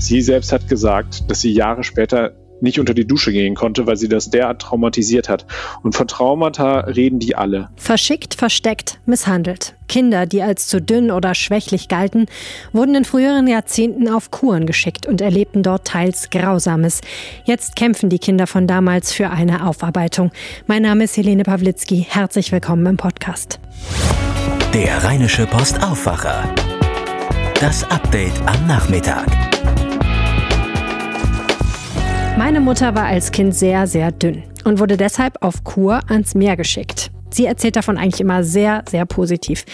Sie selbst hat gesagt, dass sie Jahre später nicht unter die Dusche gehen konnte, weil sie das derart traumatisiert hat. Und von Traumata reden die alle. Verschickt, versteckt, misshandelt. Kinder, die als zu dünn oder schwächlich galten, wurden in früheren Jahrzehnten auf Kuren geschickt und erlebten dort teils Grausames. Jetzt kämpfen die Kinder von damals für eine Aufarbeitung. Mein Name ist Helene Pawlitzki. Herzlich willkommen im Podcast. Der Rheinische Post Aufwacher. Das Update am Nachmittag. Meine Mutter war als Kind sehr, sehr dünn und wurde deshalb auf Kur ans Meer geschickt. Sie erzählt davon eigentlich immer sehr, sehr positiv.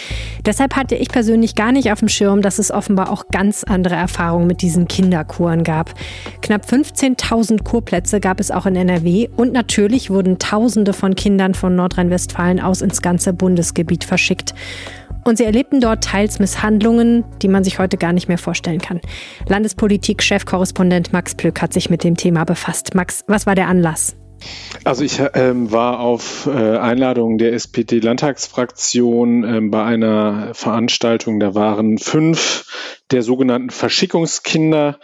Deshalb hatte ich persönlich gar nicht auf dem Schirm, dass es offenbar auch ganz andere Erfahrungen mit diesen Kinderkuren gab. Knapp 15.000 Kurplätze gab es auch in NRW und natürlich wurden Tausende von Kindern von Nordrhein-Westfalen aus ins ganze Bundesgebiet verschickt. Und sie erlebten dort teils Misshandlungen, die man sich heute gar nicht mehr vorstellen kann. Landespolitik-Chefkorrespondent Max Plück hat sich mit dem Thema befasst. Max, was war der Anlass? Also ich ähm, war auf äh, Einladung der SPD-Landtagsfraktion ähm, bei einer Veranstaltung. Da waren fünf der sogenannten Verschickungskinder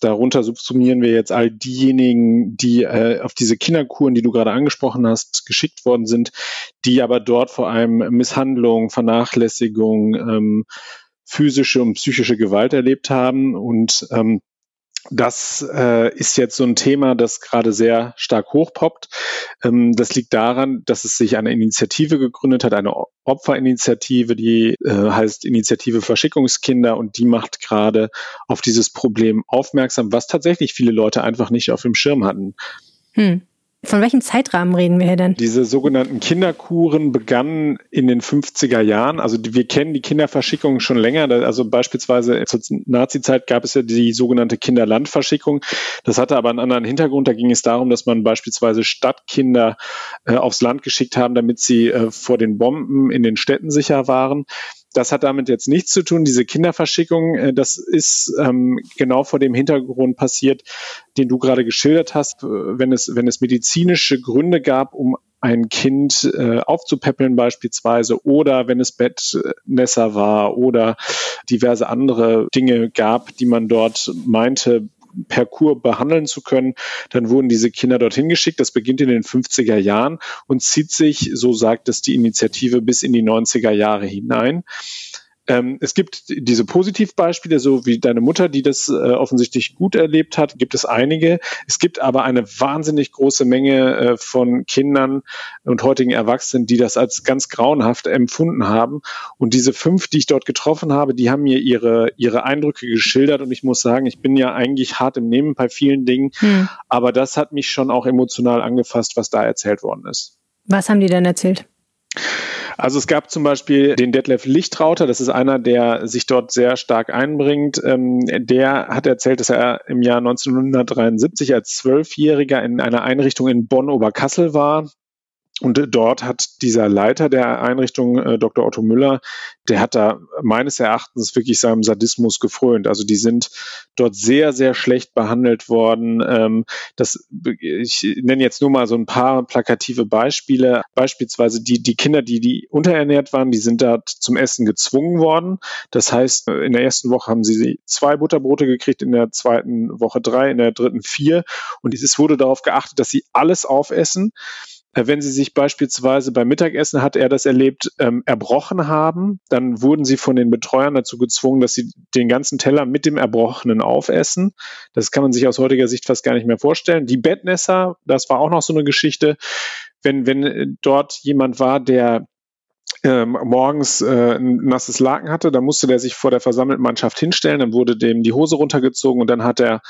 Darunter subsumieren wir jetzt all diejenigen, die äh, auf diese Kinderkuren, die du gerade angesprochen hast, geschickt worden sind, die aber dort vor allem Misshandlung, Vernachlässigung, ähm, physische und psychische Gewalt erlebt haben und ähm, das äh, ist jetzt so ein Thema, das gerade sehr stark hochpoppt. Ähm, das liegt daran, dass es sich eine Initiative gegründet hat, eine Opferinitiative, die äh, heißt Initiative Verschickungskinder und die macht gerade auf dieses Problem aufmerksam, was tatsächlich viele Leute einfach nicht auf dem Schirm hatten. Hm. Von welchem Zeitrahmen reden wir hier denn? Diese sogenannten Kinderkuren begannen in den 50er Jahren. Also wir kennen die Kinderverschickung schon länger. Also beispielsweise zur Nazi-Zeit gab es ja die sogenannte Kinderlandverschickung. Das hatte aber einen anderen Hintergrund. Da ging es darum, dass man beispielsweise Stadtkinder äh, aufs Land geschickt haben, damit sie äh, vor den Bomben in den Städten sicher waren. Das hat damit jetzt nichts zu tun. Diese Kinderverschickung, äh, das ist ähm, genau vor dem Hintergrund passiert, den du gerade geschildert hast, äh, wenn es, wenn es medizinische Gründe gab, um ein Kind äh, aufzupäppeln beispielsweise oder wenn es Bettnässer war oder diverse andere Dinge gab, die man dort meinte, per Kur behandeln zu können. Dann wurden diese Kinder dorthin geschickt. Das beginnt in den 50er Jahren und zieht sich, so sagt es die Initiative, bis in die 90er Jahre hinein. Ähm, es gibt diese Positivbeispiele, so wie deine Mutter, die das äh, offensichtlich gut erlebt hat, gibt es einige. Es gibt aber eine wahnsinnig große Menge äh, von Kindern und heutigen Erwachsenen, die das als ganz grauenhaft empfunden haben. Und diese fünf, die ich dort getroffen habe, die haben mir ihre, ihre Eindrücke geschildert. Und ich muss sagen, ich bin ja eigentlich hart im Nehmen bei vielen Dingen, hm. aber das hat mich schon auch emotional angefasst, was da erzählt worden ist. Was haben die denn erzählt? Also es gab zum Beispiel den Detlef Lichtrauter, das ist einer, der sich dort sehr stark einbringt. Ähm, der hat erzählt, dass er im Jahr 1973 als Zwölfjähriger in einer Einrichtung in Bonn-Oberkassel war. Und dort hat dieser Leiter der Einrichtung, äh, Dr. Otto Müller, der hat da meines Erachtens wirklich seinem Sadismus gefrönt. Also die sind dort sehr, sehr schlecht behandelt worden. Ähm, das, ich nenne jetzt nur mal so ein paar plakative Beispiele. Beispielsweise die, die Kinder, die, die unterernährt waren, die sind dort zum Essen gezwungen worden. Das heißt, in der ersten Woche haben sie zwei Butterbrote gekriegt, in der zweiten Woche drei, in der dritten vier. Und es wurde darauf geachtet, dass sie alles aufessen. Äh, wenn Sie sich beispielsweise beim Mittagessen, hat er das erlebt, ähm, erbrochen haben, dann wurden Sie von den Betreuern dazu gezwungen, dass Sie den ganzen Teller mit dem Erbrochenen aufessen. Das kann man sich aus heutiger Sicht fast gar nicht mehr vorstellen. Die Bettnässer, das war auch noch so eine Geschichte. Wenn, wenn äh, dort jemand war, der ähm, morgens äh, ein nasses Laken hatte, dann musste der sich vor der versammelten Mannschaft hinstellen, dann wurde dem die Hose runtergezogen und dann hat er,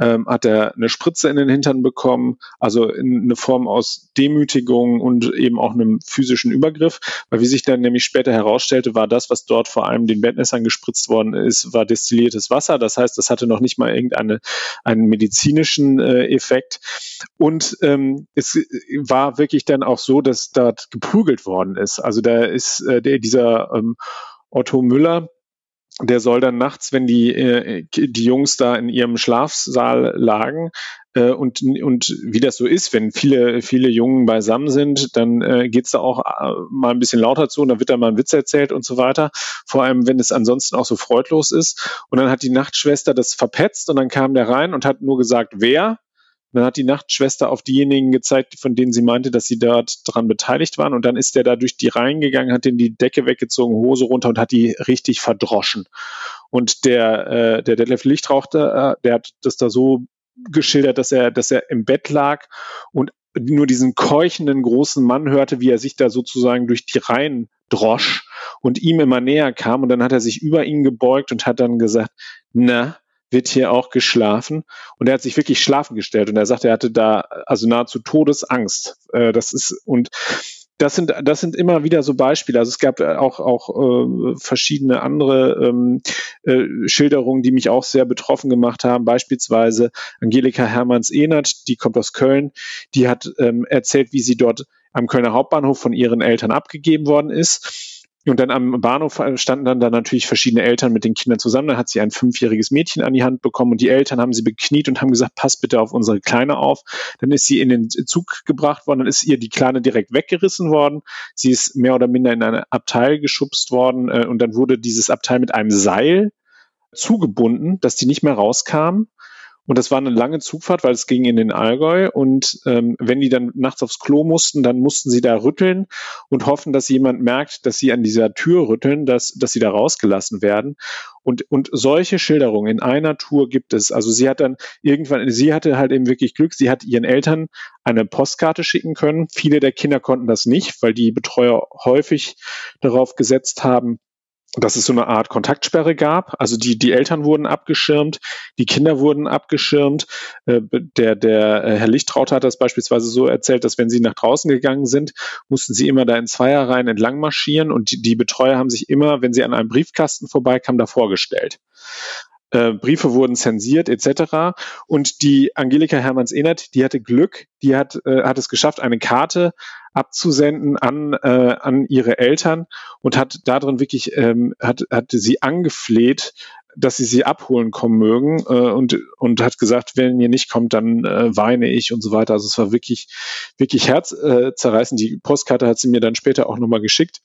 ähm, hat er eine Spritze in den Hintern bekommen, also in eine Form aus Demütigung und eben auch einem physischen Übergriff, weil wie sich dann nämlich später herausstellte, war das, was dort vor allem den Bettnässern gespritzt worden ist, war destilliertes Wasser, das heißt, das hatte noch nicht mal irgendeinen einen medizinischen äh, Effekt. Und ähm, es war wirklich dann auch so, dass dort geprügelt worden ist, also da ist äh, der, dieser ähm, Otto Müller, der soll dann nachts, wenn die, äh, die Jungs da in ihrem Schlafsaal lagen, Äh, und, und wie das so ist, wenn viele, viele Jungen beisammen sind, dann äh, geht's da auch äh, mal ein bisschen lauter zu und dann wird da mal ein Witz erzählt und so weiter. Vor allem, wenn es ansonsten auch so freudlos ist. Und dann hat die Nachtschwester das verpetzt und dann kam der rein und hat nur gesagt, wer? Dann hat die Nachtschwester auf diejenigen gezeigt, von denen sie meinte, dass sie dort dran beteiligt waren. Und dann ist der da durch die Reihen gegangen, hat den die Decke weggezogen, Hose runter und hat die richtig verdroschen. Und der, äh, der Detlef Lichtrauchter, äh, der hat das da so geschildert, dass er, dass er im Bett lag und nur diesen keuchenden großen Mann hörte, wie er sich da sozusagen durch die Reihen drosch und ihm immer näher kam. Und dann hat er sich über ihn gebeugt und hat dann gesagt, na, wird hier auch geschlafen. Und er hat sich wirklich schlafen gestellt und er sagte, er hatte da also nahezu Todesangst. Äh, das ist, und das sind, das sind immer wieder so Beispiele. Also es gab auch, auch äh, verschiedene andere ähm, äh, Schilderungen, die mich auch sehr betroffen gemacht haben. Beispielsweise Angelika Hermanns-Ehnert, die kommt aus Köln, die hat ähm, erzählt, wie sie dort am Kölner Hauptbahnhof von ihren Eltern abgegeben worden ist und dann am Bahnhof standen dann da natürlich verschiedene Eltern mit den Kindern zusammen. Dann hat sie ein fünfjähriges Mädchen an die Hand bekommen und die Eltern haben sie bekniet und haben gesagt, pass bitte auf unsere Kleine auf. Dann ist sie in den Zug gebracht worden, dann ist ihr die Kleine direkt weggerissen worden. Sie ist mehr oder minder in ein Abteil geschubst worden äh, und dann wurde dieses Abteil mit einem Seil zugebunden, dass die nicht mehr rauskam. Und das war eine lange Zugfahrt, weil es ging in den Allgäu. Und ähm, wenn die dann nachts aufs Klo mussten, dann mussten sie da rütteln und hoffen, dass jemand merkt, dass sie an dieser Tür rütteln, dass, dass sie da rausgelassen werden. Und, und solche Schilderungen in einer Tour gibt es. Also sie hat dann irgendwann, sie hatte halt eben wirklich Glück, sie hat ihren Eltern eine Postkarte schicken können. Viele der Kinder konnten das nicht, weil die Betreuer häufig darauf gesetzt haben, dass es so eine Art Kontaktsperre gab. Also die, die Eltern wurden abgeschirmt, die Kinder wurden abgeschirmt. Äh, der, der äh, Herr Lichtrauter hat das beispielsweise so erzählt, dass wenn sie nach draußen gegangen sind, mussten sie immer da in Zweierreihen entlang marschieren und die, die Betreuer haben sich immer, wenn sie an einem Briefkasten vorbeikamen, da vorgestellt. Äh, Briefe wurden zensiert etc. Und die Angelika Hermanns-Ehnert, die hatte Glück, die hat, äh, hat es geschafft, eine Karte abzusenden an, äh, an ihre Eltern und hat darin wirklich, ähm, hat, hat sie angefleht, dass sie sie abholen kommen mögen äh, und, und hat gesagt, wenn ihr nicht kommt, dann äh, weine ich und so weiter. Also es war wirklich, wirklich herzzerreißend. Äh, die Postkarte hat sie mir dann später auch nochmal geschickt.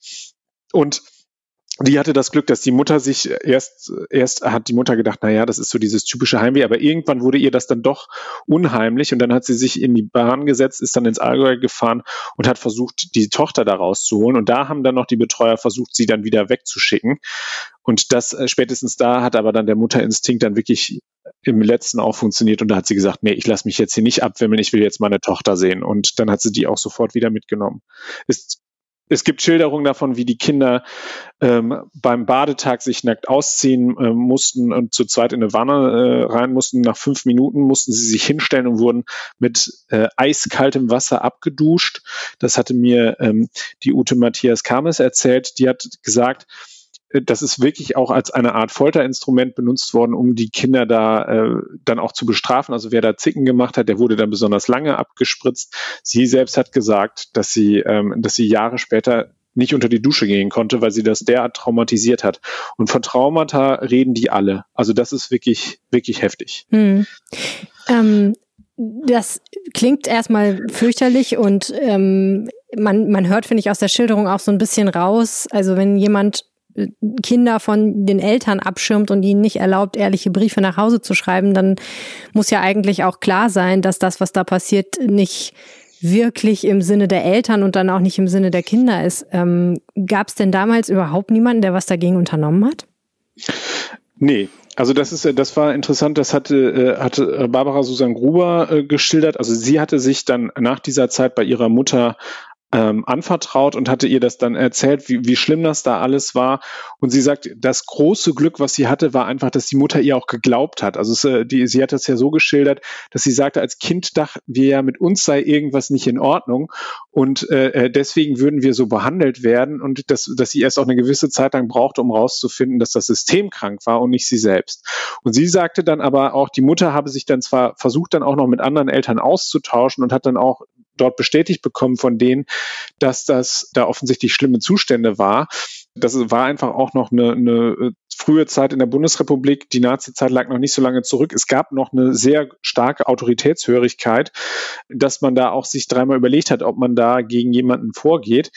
Und die hatte das Glück, dass die Mutter sich erst, erst hat die Mutter gedacht, na ja, das ist so dieses typische Heimweh, aber irgendwann wurde ihr das dann doch unheimlich und dann hat sie sich in die Bahn gesetzt, ist dann ins Allgäu gefahren und hat versucht, die Tochter da rauszuholen. Und da haben dann noch die Betreuer versucht, sie dann wieder wegzuschicken. Und das äh, spätestens da hat aber dann der Mutterinstinkt dann wirklich im letzten auch funktioniert und da hat sie gesagt, nee, ich lasse mich jetzt hier nicht abwimmeln, ich will jetzt meine Tochter sehen. Und dann hat sie die auch sofort wieder mitgenommen. Ist es gibt Schilderungen davon, wie die Kinder ähm, beim Badetag sich nackt ausziehen äh, mussten und zu zweit in eine Wanne äh, rein mussten. Nach fünf Minuten mussten sie sich hinstellen und wurden mit äh, eiskaltem Wasser abgeduscht. Das hatte mir ähm, die Ute Matthias Kames erzählt. Die hat gesagt, das ist wirklich auch als eine Art Folterinstrument benutzt worden, um die Kinder da äh, dann auch zu bestrafen. Also wer da Zicken gemacht hat, der wurde dann besonders lange abgespritzt. Sie selbst hat gesagt, dass sie, ähm, dass sie Jahre später nicht unter die Dusche gehen konnte, weil sie das derart traumatisiert hat. Und von Traumata reden die alle. Also das ist wirklich, wirklich heftig. Hm. Ähm, das klingt erstmal fürchterlich und ähm, man, man hört, finde ich, aus der Schilderung auch so ein bisschen raus. Also wenn jemand Kinder von den Eltern abschirmt und ihnen nicht erlaubt, ehrliche Briefe nach Hause zu schreiben, dann muss ja eigentlich auch klar sein, dass das, was da passiert, nicht wirklich im Sinne der Eltern und dann auch nicht im Sinne der Kinder ist. Ähm, Gab es denn damals überhaupt niemanden, der was dagegen unternommen hat? Nee, also das ist, das war interessant. Das hatte, äh, hatte Barbara Susan Gruber äh, geschildert. Also sie hatte sich dann nach dieser Zeit bei ihrer Mutter ähm, anvertraut und hatte ihr das dann erzählt, wie, wie schlimm das da alles war. Und sie sagt, das große Glück, was sie hatte, war einfach, dass die Mutter ihr auch geglaubt hat. Also es, äh, die, sie hat das ja so geschildert, dass sie sagte, als Kind dachten wir ja, mit uns sei irgendwas nicht in Ordnung und äh, äh deswegen würden wir so behandelt werden und dass, dass sie erst auch eine gewisse Zeit lang brauchte, um rauszufinden, dass das System krank war und nicht sie selbst. Und sie sagte dann aber auch, die Mutter habe sich dann zwar versucht, dann auch noch mit anderen Eltern auszutauschen und hat dann auch dort bestätigt bekommen von denen, dass das da offensichtlich schlimme Zustände war. Das war einfach auch noch eine, eine äh, frühe Zeit in der Bundesrepublik. Die Nazi-Zeit lag noch nicht so lange zurück. Es gab noch eine sehr starke Autoritätshörigkeit, dass man da auch sich dreimal überlegt hat, ob man da gegen jemanden vorgeht.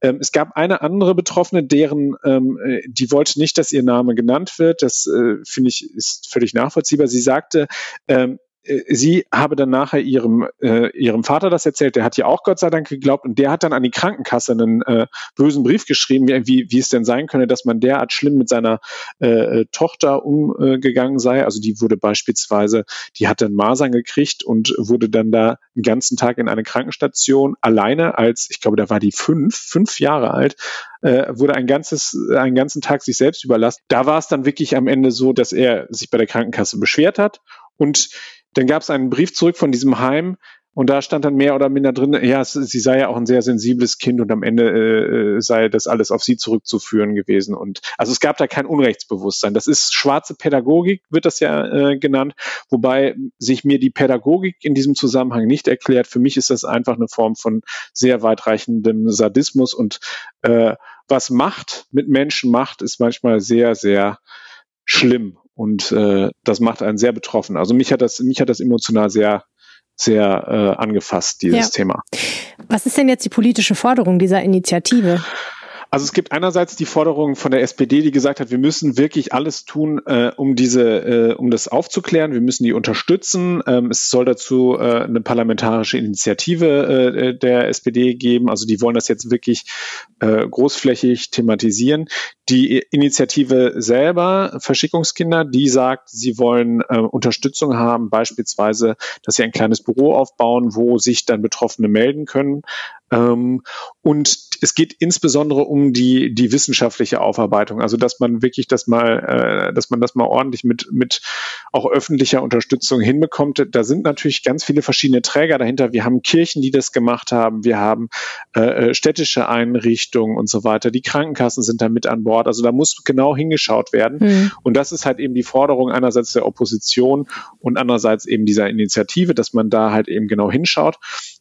Ähm, es gab eine andere Betroffene, deren, ähm, äh, die wollte nicht, dass ihr Name genannt wird. Das äh, finde ich ist völlig nachvollziehbar. Sie sagte, ähm, äh, sie habe dann nachher ihrem, äh, ihrem Vater das erzählt, der hat ja auch Gott sei Dank geglaubt und der hat dann an die Krankenkasse einen äh, bösen Brief geschrieben, wie, wie es denn sein könne, dass man derart schlimm mit seiner äh, Tochter umgegangen sei. Also die wurde beispielsweise, die hatte einen Masern gekriegt und wurde dann da einen ganzen Tag in eine Krankenstation alleine als, ich glaube, da war die fünf, fünf Jahre alt, äh, wurde ein ganzes, einen ganzen Tag sich selbst überlassen. Da war es dann wirklich am Ende so, dass er sich bei der Krankenkasse beschwert hat und dann gab es einen Brief zurück von diesem Heim und da stand dann mehr oder minder drin, ja, sie sei ja auch ein sehr sensibles Kind und am Ende äh, sei das alles auf sie zurückzuführen gewesen. Und also es gab da kein Unrechtsbewusstsein. Das ist schwarze Pädagogik, wird das ja äh, genannt, wobei sich mir die Pädagogik in diesem Zusammenhang nicht erklärt. Für mich ist das einfach eine Form von sehr weitreichendem Sadismus und äh, was Macht mit Menschen macht, ist manchmal sehr, sehr schlimm und äh, das macht einen sehr betroffen. Also mich hat das, mich hat das emotional sehr, sehr äh, angefasst, dieses ja. Thema. Was ist denn jetzt die politische Forderung dieser Initiative? Also es gibt einerseits die Forderung von der SPD, die gesagt hat, wir müssen wirklich alles tun, äh, um diese, äh, um das aufzuklären. Wir müssen die unterstützen. Ähm, es soll dazu äh, eine parlamentarische Initiative äh, der SPD geben. Also die wollen das jetzt wirklich äh, großflächig thematisieren. Die Initiative selber, Verschickungskinder, die sagt, sie wollen äh, Unterstützung haben, beispielsweise, dass sie ein kleines Büro aufbauen, wo sich dann Betroffene melden können. Ähm, und es geht insbesondere um die, die wissenschaftliche Aufarbeitung, also dass man wirklich das mal, äh, dass man das mal ordentlich mit, mit auch öffentlicher Unterstützung hinbekommt. Da sind natürlich ganz viele verschiedene Träger dahinter. Wir haben Kirchen, die das gemacht haben, wir haben äh, äh städtische Einrichtungen und so weiter. Die Krankenkassen sind da mit an Bord. Also da muss genau hingeschaut werden. Mhm. Und das ist halt eben die Forderung einerseits der Opposition und andererseits eben dieser Initiative, dass man da halt eben genau hinschaut.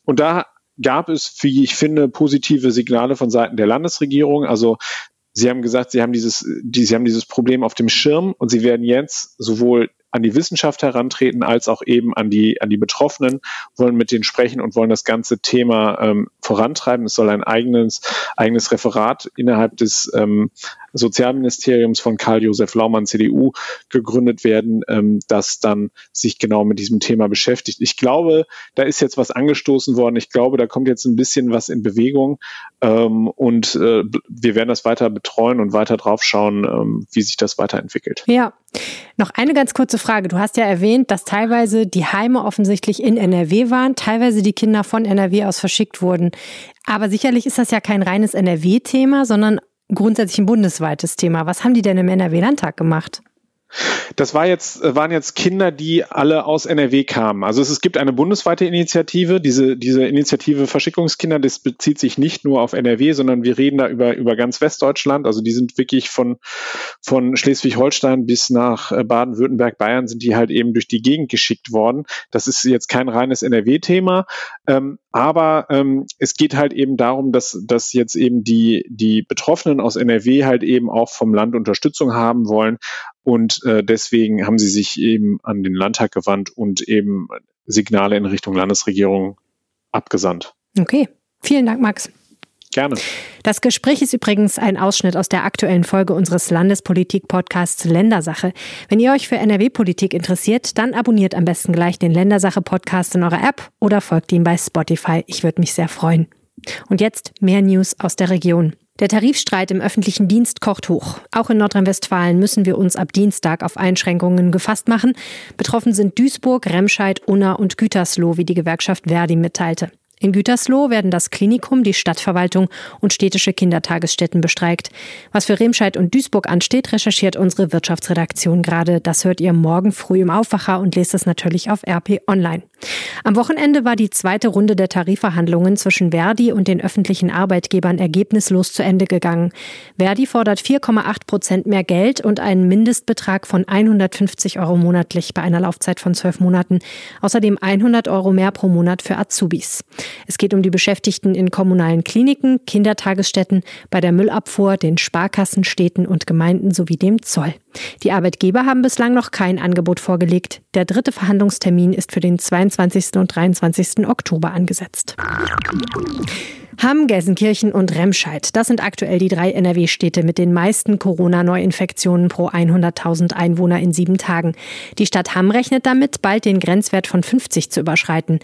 Und da gab es, wie ich finde, positive Signale von Seiten der Landesregierung. Also Sie haben gesagt, Sie haben dieses, die, Sie haben dieses Problem auf dem Schirm und Sie werden jetzt sowohl an die Wissenschaft herantreten, als auch eben an die, an die Betroffenen, wollen mit denen sprechen und wollen das ganze Thema ähm, vorantreiben. Es soll ein eigenes, eigenes Referat innerhalb des ähm, Sozialministeriums von Karl-Josef Laumann, CDU, gegründet werden, ähm, das dann sich genau mit diesem Thema beschäftigt. Ich glaube, da ist jetzt was angestoßen worden. Ich glaube, da kommt jetzt ein bisschen was in Bewegung ähm, und äh, wir werden das weiter betreuen und weiter draufschauen, ähm, wie sich das weiterentwickelt. Ja, noch eine ganz kurze Frage. Du hast ja erwähnt, dass teilweise die Heime offensichtlich in NRW waren, teilweise die Kinder von NRW aus verschickt wurden. Aber sicherlich ist das ja kein reines NRW-Thema, sondern grundsätzlich ein bundesweites Thema. Was haben die denn im NRW-Landtag gemacht? Das war jetzt, äh, waren jetzt Kinder, die alle aus NRW kamen. Also es, es, gibt eine bundesweite Initiative. Diese, diese Initiative Verschickungskinder, das bezieht sich nicht nur auf NRW, sondern wir reden da über, über ganz Westdeutschland. Also die sind wirklich von, von Schleswig-Holstein bis nach äh, Baden-Württemberg, Bayern sind die halt eben durch die Gegend geschickt worden. Das ist jetzt kein reines NRW-Thema. Ähm, aber ähm, es geht halt eben darum, dass, dass jetzt eben die, die Betroffenen aus NRW halt eben auch vom Land Unterstützung haben wollen. Und äh, deswegen haben sie sich eben an den Landtag gewandt und eben Signale in Richtung Landesregierung abgesandt. Okay, vielen Dank, Max. Gerne. Das Gespräch ist übrigens ein Ausschnitt aus der aktuellen Folge unseres Landespolitik-Podcasts Ländersache. Wenn ihr euch für NRW-Politik interessiert, dann abonniert am besten gleich den Ländersache-Podcast in eurer App oder folgt ihm bei Spotify. Ich würde mich sehr freuen. Und jetzt mehr News aus der Region. Der Tarifstreit im öffentlichen Dienst kocht hoch. Auch in Nordrhein-Westfalen müssen wir uns ab Dienstag auf Einschränkungen gefasst machen. Betroffen sind Duisburg, Remscheid, Unna und Gütersloh, wie die Gewerkschaft Verdi mitteilte. In Gütersloh werden das Klinikum, die Stadtverwaltung und städtische Kindertagesstätten bestreikt. Was für Remscheid und Duisburg ansteht, recherchiert unsere Wirtschaftsredaktion gerade. Das hört ihr morgen früh im Aufwacher und lest es natürlich auf RP Online. Am Wochenende war die zweite Runde der Tarifverhandlungen zwischen Verdi und den öffentlichen Arbeitgebern ergebnislos zu Ende gegangen. Verdi fordert 4,8 Prozent mehr Geld und einen Mindestbetrag von 150 Euro monatlich bei einer Laufzeit von zwölf Monaten. Außerdem 100 Euro mehr pro Monat für Azubis. Es geht um die Beschäftigten in kommunalen Kliniken, Kindertagesstätten, bei der Müllabfuhr, den Sparkassen, Städten und Gemeinden sowie dem Zoll. Die Arbeitgeber haben bislang noch kein Angebot vorgelegt. Der dritte Verhandlungstermin ist für den 22. und 23. Oktober angesetzt. Hamm, Gelsenkirchen und Remscheid. Das sind aktuell die drei NRW-Städte mit den meisten Corona-Neuinfektionen pro 100.000 Einwohner in sieben Tagen. Die Stadt Hamm rechnet damit, bald den Grenzwert von 50 zu überschreiten.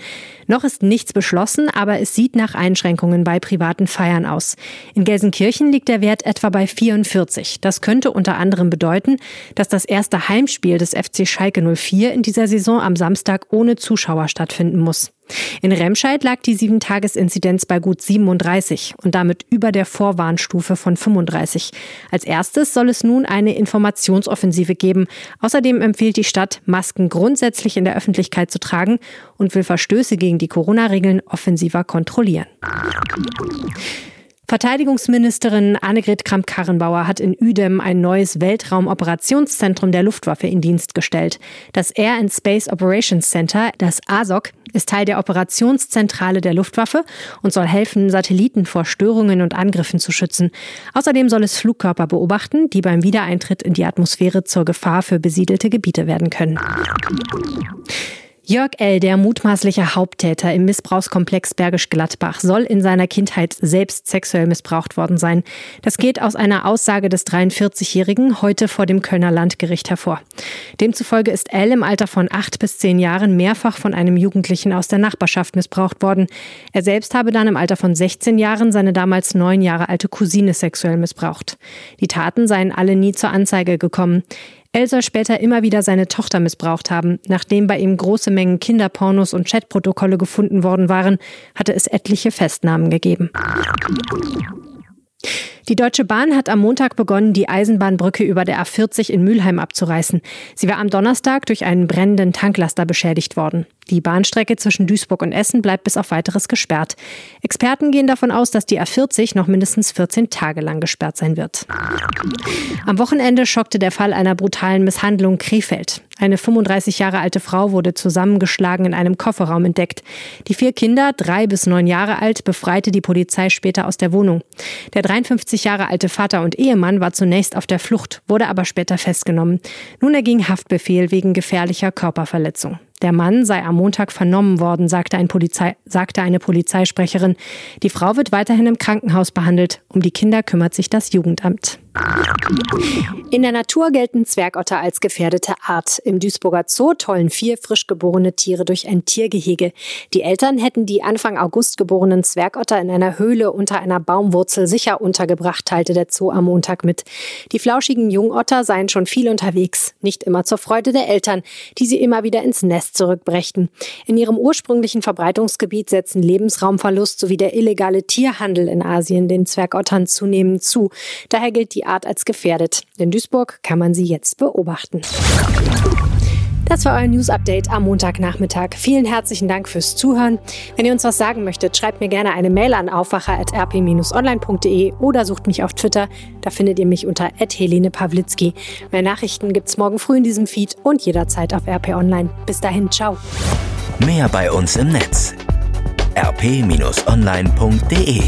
Noch ist nichts beschlossen, aber es sieht nach Einschränkungen bei privaten Feiern aus. In Gelsenkirchen liegt der Wert etwa bei 44. Das könnte unter anderem bedeuten, dass das erste Heimspiel des FC Schalke 04 in dieser Saison am Samstag ohne Zuschauer stattfinden muss. In Remscheid lag die 7-Tages-Inzidenz bei gut 37 und damit über der Vorwarnstufe von 35. Als erstes soll es nun eine Informationsoffensive geben. Außerdem empfiehlt die Stadt, Masken grundsätzlich in der Öffentlichkeit zu tragen und will Verstöße gegen die Corona-Regeln offensiver kontrollieren. Verteidigungsministerin Annegret Kramp-Karrenbauer hat in Uedem ein neues Weltraumoperationszentrum der Luftwaffe in Dienst gestellt. Das Air and Space Operations Center, das ASOC, ist Teil der Operationszentrale der Luftwaffe und soll helfen, Satelliten vor Störungen und Angriffen zu schützen. Außerdem soll es Flugkörper beobachten, die beim Wiedereintritt in die Atmosphäre zur Gefahr für besiedelte Gebiete werden können. Jörg L., der mutmaßliche Haupttäter im Missbrauchskomplex Bergisch Gladbach, soll in seiner Kindheit selbst sexuell missbraucht worden sein. Das geht aus einer Aussage des 43-Jährigen heute vor dem Kölner Landgericht hervor. Demzufolge ist L. im Alter von acht bis zehn Jahren mehrfach von einem Jugendlichen aus der Nachbarschaft missbraucht worden. Er selbst habe dann im Alter von 16 Jahren seine damals neun Jahre alte Cousine sexuell missbraucht. Die Taten seien alle nie zur Anzeige gekommen. El soll später immer wieder seine Tochter missbraucht haben. Nachdem bei ihm große Mengen Kinderpornos und Chatprotokolle gefunden worden waren, hatte es etliche Festnahmen gegeben. Die Deutsche Bahn hat am Montag begonnen, die Eisenbahnbrücke über der A40 in Mülheim abzureißen. Sie war am Donnerstag durch einen brennenden Tanklaster beschädigt worden. Die Bahnstrecke zwischen Duisburg und Essen bleibt bis auf weiteres gesperrt. Experten gehen davon aus, dass die A40 noch mindestens 14 Tage lang gesperrt sein wird. Am Wochenende schockte der Fall einer brutalen Misshandlung Krefeld. Eine 35 Jahre alte Frau wurde zusammengeschlagen in einem Kofferraum entdeckt. Die vier Kinder, drei bis neun Jahre alt, befreite die Polizei später aus der Wohnung. Der 53 Jahre alte Vater und Ehemann war zunächst auf der Flucht, wurde aber später festgenommen. Nun erging Haftbefehl wegen gefährlicher Körperverletzung. Der Mann sei am Montag vernommen worden, sagte, ein Polizei, sagte eine Polizeisprecherin. Die Frau wird weiterhin im Krankenhaus behandelt. Um die Kinder kümmert sich das Jugendamt. In der Natur gelten Zwergotter als gefährdete Art. Im Duisburger Zoo tollen vier frisch geborene Tiere durch ein Tiergehege. Die Eltern hätten die Anfang August geborenen Zwergotter in einer Höhle unter einer Baumwurzel sicher untergebracht, teilte der Zoo am Montag mit. Die flauschigen Jungotter seien schon viel unterwegs, nicht immer zur Freude der Eltern, die sie immer wieder ins Nest zurückbrächten. In ihrem ursprünglichen Verbreitungsgebiet setzen Lebensraumverlust sowie der illegale Tierhandel in Asien den Zwergottern zunehmend zu. Daher gilt die die Art als gefährdet. In Duisburg kann man sie jetzt beobachten. Das war euer News Update am Montagnachmittag. Vielen herzlichen Dank fürs Zuhören. Wenn ihr uns was sagen möchtet, schreibt mir gerne eine Mail an aufwacher.rp-online.de oder sucht mich auf Twitter. Da findet ihr mich unter Helene Pawlitzki. Mehr Nachrichten gibt's morgen früh in diesem Feed und jederzeit auf RP Online. Bis dahin, ciao. Mehr bei uns im Netz rp-online.de